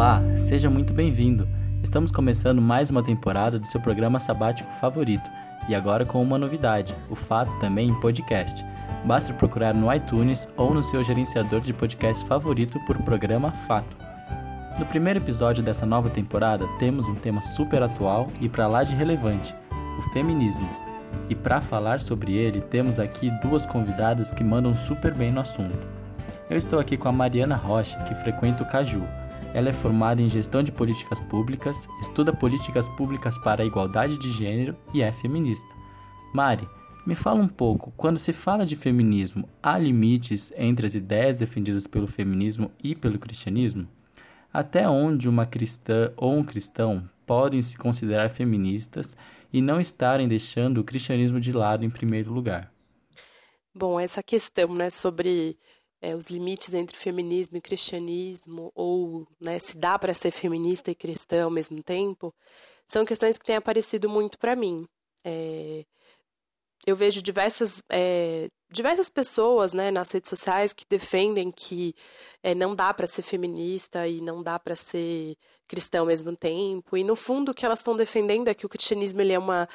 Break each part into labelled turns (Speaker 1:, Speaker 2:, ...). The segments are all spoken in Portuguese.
Speaker 1: Olá, seja muito bem-vindo. Estamos começando mais uma temporada do seu programa sabático favorito e agora com uma novidade: o Fato também em podcast. Basta procurar no iTunes ou no seu gerenciador de podcast favorito por programa Fato. No primeiro episódio dessa nova temporada, temos um tema super atual e para lá de relevante: o feminismo. E para falar sobre ele, temos aqui duas convidadas que mandam super bem no assunto. Eu estou aqui com a Mariana Rocha, que frequenta o Caju ela é formada em Gestão de Políticas Públicas, estuda políticas públicas para a igualdade de gênero e é feminista. Mari, me fala um pouco, quando se fala de feminismo, há limites entre as ideias defendidas pelo feminismo e pelo cristianismo? Até onde uma cristã ou um cristão podem se considerar feministas e não estarem deixando o cristianismo de lado em primeiro lugar?
Speaker 2: Bom, essa questão né, sobre é, os limites entre feminismo e cristianismo, ou né, se dá para ser feminista e cristã ao mesmo tempo, são questões que têm aparecido muito para mim. É, eu vejo diversas, é, diversas pessoas né, nas redes sociais que defendem que é, não dá para ser feminista e não dá para ser cristão ao mesmo tempo. E no fundo o que elas estão defendendo é que o cristianismo ele é uma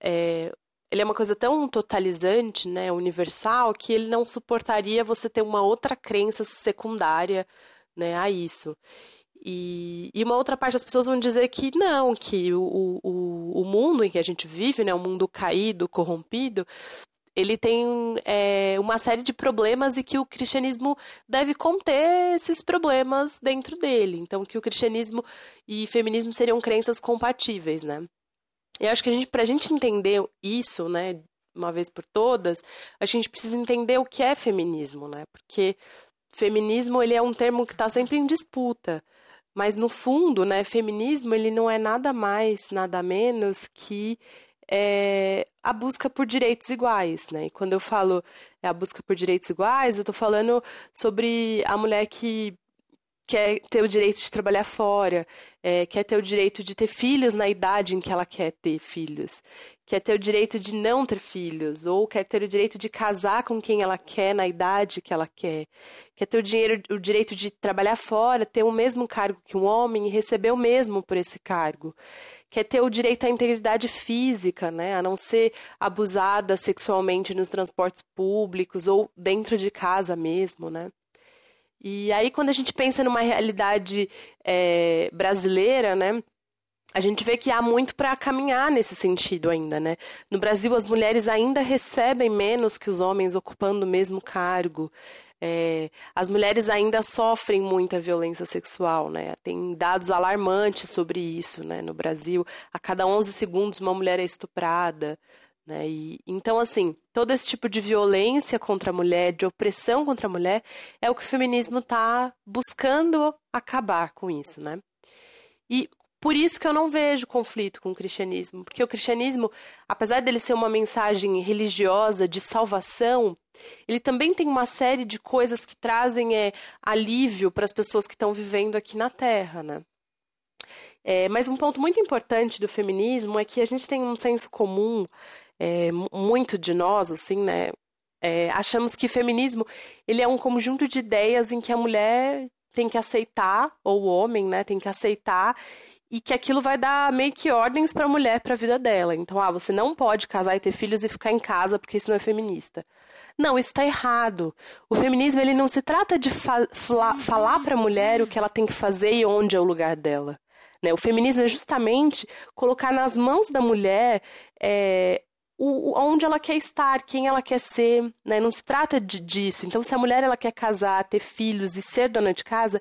Speaker 2: é, ele é uma coisa tão totalizante, né, universal, que ele não suportaria você ter uma outra crença secundária, né, a isso. E, e uma outra parte das pessoas vão dizer que não, que o, o, o mundo em que a gente vive, né, o mundo caído, corrompido, ele tem é, uma série de problemas e que o cristianismo deve conter esses problemas dentro dele. Então, que o cristianismo e feminismo seriam crenças compatíveis, né? Eu acho que a gente, pra gente entender isso, né, uma vez por todas, a gente precisa entender o que é feminismo, né? Porque feminismo ele é um termo que está sempre em disputa. Mas no fundo, né, feminismo ele não é nada mais, nada menos que é, a busca por direitos iguais, né? E quando eu falo é a busca por direitos iguais, eu estou falando sobre a mulher que quer ter o direito de trabalhar fora, é, quer ter o direito de ter filhos na idade em que ela quer ter filhos, quer ter o direito de não ter filhos, ou quer ter o direito de casar com quem ela quer na idade que ela quer, quer ter o, dinheiro, o direito de trabalhar fora, ter o mesmo cargo que um homem e receber o mesmo por esse cargo, quer ter o direito à integridade física, né, a não ser abusada sexualmente nos transportes públicos ou dentro de casa mesmo, né. E aí, quando a gente pensa numa realidade é, brasileira, né? A gente vê que há muito para caminhar nesse sentido ainda, né? No Brasil, as mulheres ainda recebem menos que os homens ocupando o mesmo cargo. É, as mulheres ainda sofrem muita violência sexual, né? Tem dados alarmantes sobre isso, né? No Brasil, a cada 11 segundos uma mulher é estuprada. Né? E, então, assim, todo esse tipo de violência contra a mulher, de opressão contra a mulher, é o que o feminismo está buscando acabar com isso, né? E por isso que eu não vejo conflito com o cristianismo, porque o cristianismo, apesar dele ser uma mensagem religiosa de salvação, ele também tem uma série de coisas que trazem é, alívio para as pessoas que estão vivendo aqui na Terra, né? É, mas um ponto muito importante do feminismo é que a gente tem um senso comum é, muito de nós, assim, né? É, achamos que feminismo ele é um conjunto de ideias em que a mulher tem que aceitar, ou o homem, né, tem que aceitar, e que aquilo vai dar meio que ordens para a mulher, para a vida dela. Então, ah, você não pode casar e ter filhos e ficar em casa porque isso não é feminista. Não, isso está errado. O feminismo ele não se trata de fa falar para a mulher o que ela tem que fazer e onde é o lugar dela. Né? O feminismo é justamente colocar nas mãos da mulher é, o, onde ela quer estar, quem ela quer ser, né? Não se trata de, disso. Então, se a mulher ela quer casar, ter filhos e ser dona de casa,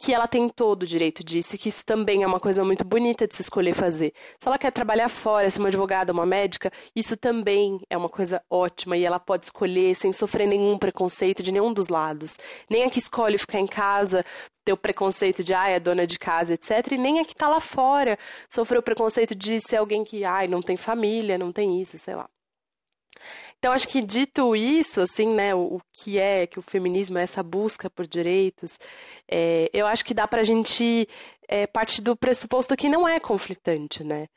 Speaker 2: que ela tem todo o direito disso e que isso também é uma coisa muito bonita de se escolher fazer. Se ela quer trabalhar fora, ser uma advogada, uma médica, isso também é uma coisa ótima e ela pode escolher sem sofrer nenhum preconceito de nenhum dos lados. Nem a que escolhe ficar em casa, ter o preconceito de, ai, é dona de casa, etc. E nem a que tá lá fora sofreu o preconceito de ser alguém que, ai, não tem família, não tem isso, sei lá. Então, acho que dito isso, assim, né, o, o que é que o feminismo é essa busca por direitos, é, eu acho que dá para a gente é, partir do pressuposto que não é conflitante, né?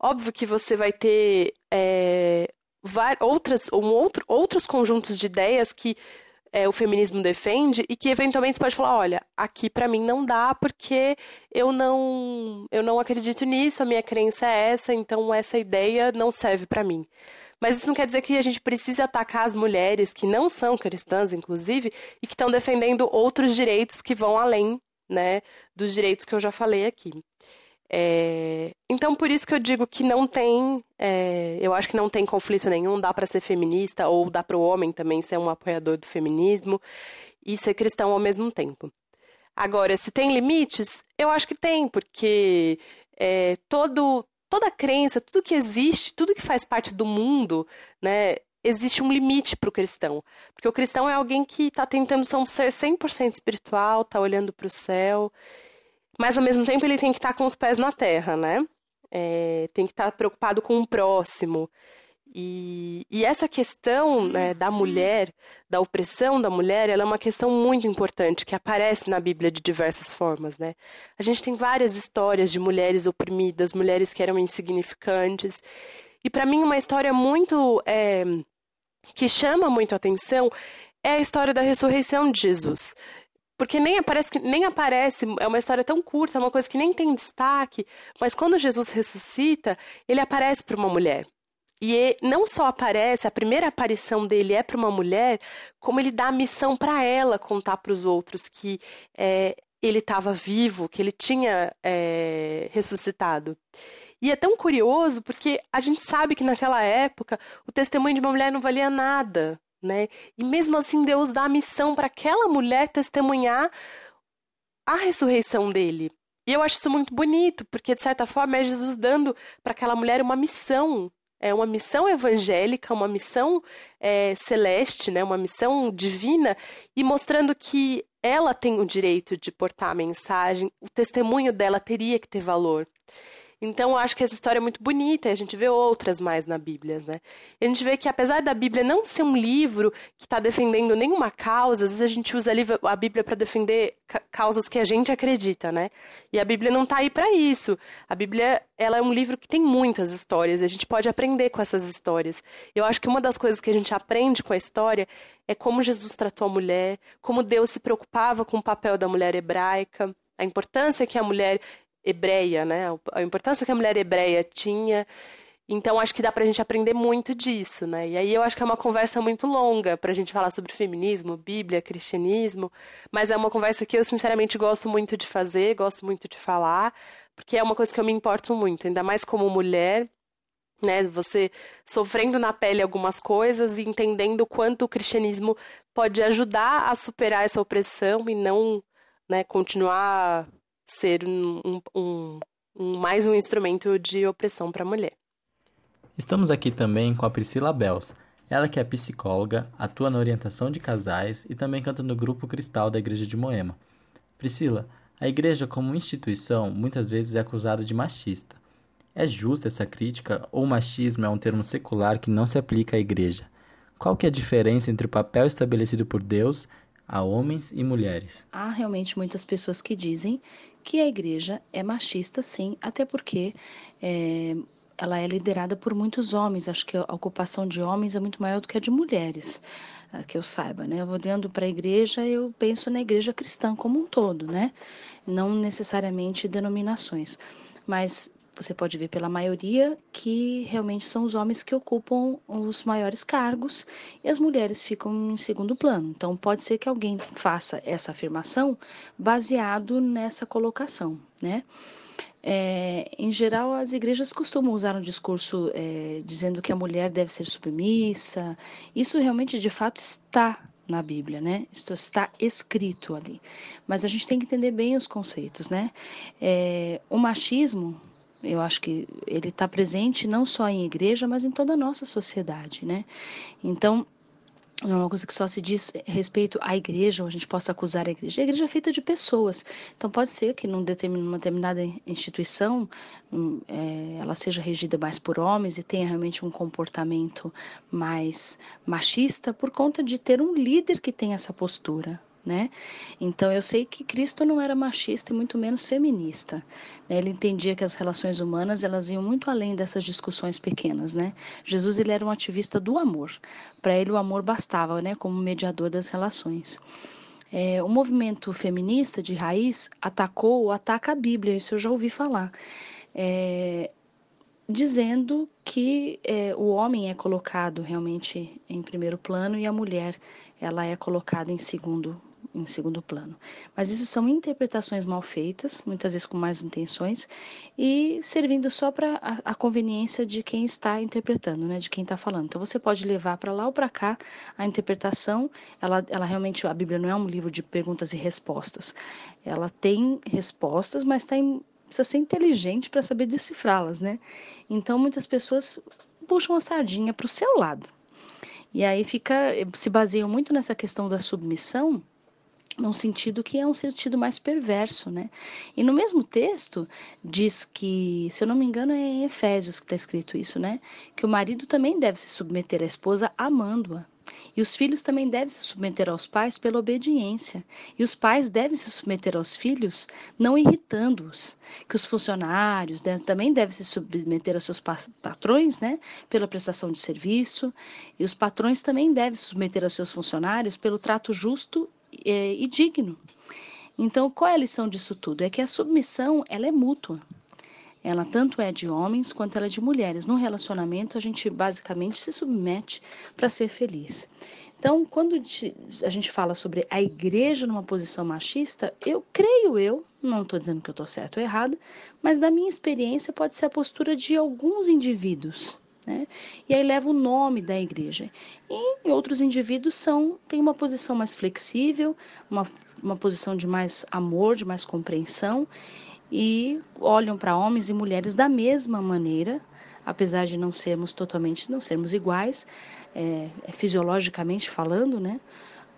Speaker 2: Óbvio que você vai ter é, outras, um outro, outros conjuntos de ideias que é, o feminismo defende e que eventualmente você pode falar, olha, aqui para mim não dá porque eu não eu não acredito nisso, a minha crença é essa, então essa ideia não serve para mim. Mas isso não quer dizer que a gente precise atacar as mulheres que não são cristãs, inclusive, e que estão defendendo outros direitos que vão além, né, dos direitos que eu já falei aqui. É, então, por isso que eu digo que não tem, é, eu acho que não tem conflito nenhum, dá para ser feminista ou dá para o homem também ser um apoiador do feminismo e ser cristão ao mesmo tempo. Agora, se tem limites, eu acho que tem, porque é, todo, toda crença, tudo que existe, tudo que faz parte do mundo, né, existe um limite para o cristão. Porque o cristão é alguém que está tentando ser um ser 100% espiritual, está olhando para o céu mas ao mesmo tempo ele tem que estar tá com os pés na terra, né? É, tem que estar tá preocupado com o próximo. E, e essa questão né, da mulher, da opressão da mulher, ela é uma questão muito importante que aparece na Bíblia de diversas formas, né? A gente tem várias histórias de mulheres oprimidas, mulheres que eram insignificantes. E para mim uma história muito é, que chama muito a atenção é a história da ressurreição de Jesus. Porque nem aparece, nem aparece, é uma história tão curta, é uma coisa que nem tem destaque, mas quando Jesus ressuscita, ele aparece para uma mulher. E não só aparece, a primeira aparição dele é para uma mulher, como ele dá a missão para ela contar para os outros que é, ele estava vivo, que ele tinha é, ressuscitado. E é tão curioso porque a gente sabe que naquela época o testemunho de uma mulher não valia nada né? E mesmo assim Deus dá a missão para aquela mulher testemunhar a ressurreição dele. E eu acho isso muito bonito, porque de certa forma é Jesus dando para aquela mulher uma missão, é uma missão evangélica, uma missão é, celeste, né? Uma missão divina e mostrando que ela tem o direito de portar a mensagem, o testemunho dela teria que ter valor. Então, eu acho que essa história é muito bonita, e a gente vê outras mais na Bíblia, né? E a gente vê que, apesar da Bíblia não ser um livro que está defendendo nenhuma causa, às vezes a gente usa a Bíblia para defender causas que a gente acredita, né? E a Bíblia não está aí para isso. A Bíblia, ela é um livro que tem muitas histórias, e a gente pode aprender com essas histórias. Eu acho que uma das coisas que a gente aprende com a história é como Jesus tratou a mulher, como Deus se preocupava com o papel da mulher hebraica, a importância que a mulher hebreia, né? A importância que a mulher hebreia tinha. Então, acho que dá pra gente aprender muito disso, né? E aí eu acho que é uma conversa muito longa pra gente falar sobre feminismo, Bíblia, cristianismo, mas é uma conversa que eu, sinceramente, gosto muito de fazer, gosto muito de falar, porque é uma coisa que eu me importo muito, ainda mais como mulher, né? Você sofrendo na pele algumas coisas e entendendo o quanto o cristianismo pode ajudar a superar essa opressão e não né, continuar ser um, um, um, mais um instrumento de opressão para a mulher.
Speaker 1: Estamos aqui também com a Priscila Bels. Ela que é psicóloga, atua na orientação de casais e também canta no grupo Cristal da Igreja de Moema. Priscila, a igreja como instituição muitas vezes é acusada de machista. É justa essa crítica ou o machismo é um termo secular que não se aplica à igreja? Qual que é a diferença entre o papel estabelecido por Deus a homens e mulheres?
Speaker 3: Há realmente muitas pessoas que dizem que a igreja é machista, sim, até porque é, ela é liderada por muitos homens. Acho que a ocupação de homens é muito maior do que a de mulheres, ah, que eu saiba, né? Olhando para a igreja, eu penso na igreja cristã como um todo, né? Não necessariamente denominações. Mas você pode ver pela maioria que realmente são os homens que ocupam os maiores cargos e as mulheres ficam em segundo plano. Então, pode ser que alguém faça essa afirmação baseado nessa colocação, né? É, em geral, as igrejas costumam usar um discurso é, dizendo que a mulher deve ser submissa. Isso realmente, de fato, está na Bíblia, né? Isso está escrito ali. Mas a gente tem que entender bem os conceitos, né? É, o machismo eu acho que ele está presente não só em igreja, mas em toda a nossa sociedade, né? Então, não é uma coisa que só se diz respeito à igreja, ou a gente possa acusar a igreja. A igreja é feita de pessoas. Então, pode ser que numa determinada instituição hum, é, ela seja regida mais por homens e tenha realmente um comportamento mais machista por conta de ter um líder que tem essa postura né? Então eu sei que Cristo não era machista e muito menos feminista. Né? Ele entendia que as relações humanas elas iam muito além dessas discussões pequenas, né? Jesus ele era um ativista do amor. Para ele o amor bastava, né? Como mediador das relações. É, o movimento feminista de raiz atacou ou ataca a Bíblia, isso eu já ouvi falar. É, dizendo que é, o homem é colocado realmente em primeiro plano e a mulher ela é colocada em segundo em segundo plano. Mas isso são interpretações mal feitas, muitas vezes com más intenções, e servindo só para a, a, conveniência de quem está interpretando, né, de quem está falando. Então você pode levar para lá ou para cá a interpretação. Ela, ela realmente, a Bíblia não é um livro de perguntas e respostas. Ela tem respostas, mas em precisa ser inteligente para saber decifrá-las, né? Então muitas pessoas puxam a sardinha para o seu lado. E aí fica, se baseiam muito nessa questão da submissão, num sentido que é um sentido mais perverso, né? E no mesmo texto diz que, se eu não me engano, é em Efésios que está escrito isso, né? Que o marido também deve se submeter à esposa amando-a. E os filhos também devem se submeter aos pais pela obediência. E os pais devem se submeter aos filhos, não irritando-os. Que os funcionários também devem se submeter aos seus patrões, né, pela prestação de serviço. E os patrões também devem se submeter aos seus funcionários pelo trato justo e, e digno. Então, qual é a lição disso tudo? É que a submissão ela é mútua. Ela tanto é de homens quanto ela é de mulheres. No relacionamento, a gente basicamente se submete para ser feliz. Então, quando a gente fala sobre a igreja numa posição machista, eu creio eu, não estou dizendo que eu estou certo ou errado, mas da minha experiência pode ser a postura de alguns indivíduos. Né? E aí leva o nome da igreja. E outros indivíduos são têm uma posição mais flexível, uma, uma posição de mais amor, de mais compreensão e olham para homens e mulheres da mesma maneira, apesar de não sermos totalmente, não sermos iguais, é, é, fisiologicamente falando, né?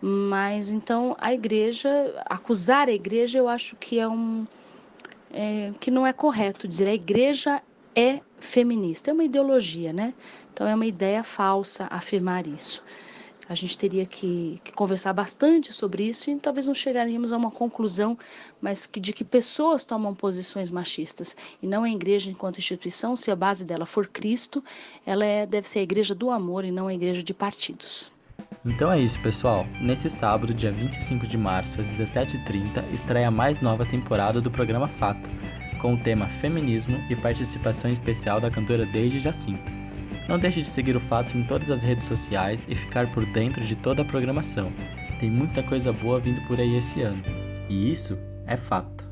Speaker 3: Mas então a igreja, acusar a igreja, eu acho que é um é, que não é correto dizer a igreja é feminista, é uma ideologia, né? Então é uma ideia falsa afirmar isso. A gente teria que, que, conversar bastante sobre isso e talvez não chegaríamos a uma conclusão, mas que, de que pessoas tomam posições machistas e não a igreja enquanto instituição, se a base dela for Cristo, ela é, deve ser a igreja do amor e não a igreja de partidos.
Speaker 1: Então é isso, pessoal. Nesse sábado, dia 25 de março, às 17h30, estreia a mais nova temporada do programa Fato, com o tema Feminismo e participação especial da cantora Deide Jacinto. Não deixe de seguir o Fatos em todas as redes sociais e ficar por dentro de toda a programação. Tem muita coisa boa vindo por aí esse ano. E isso é fato.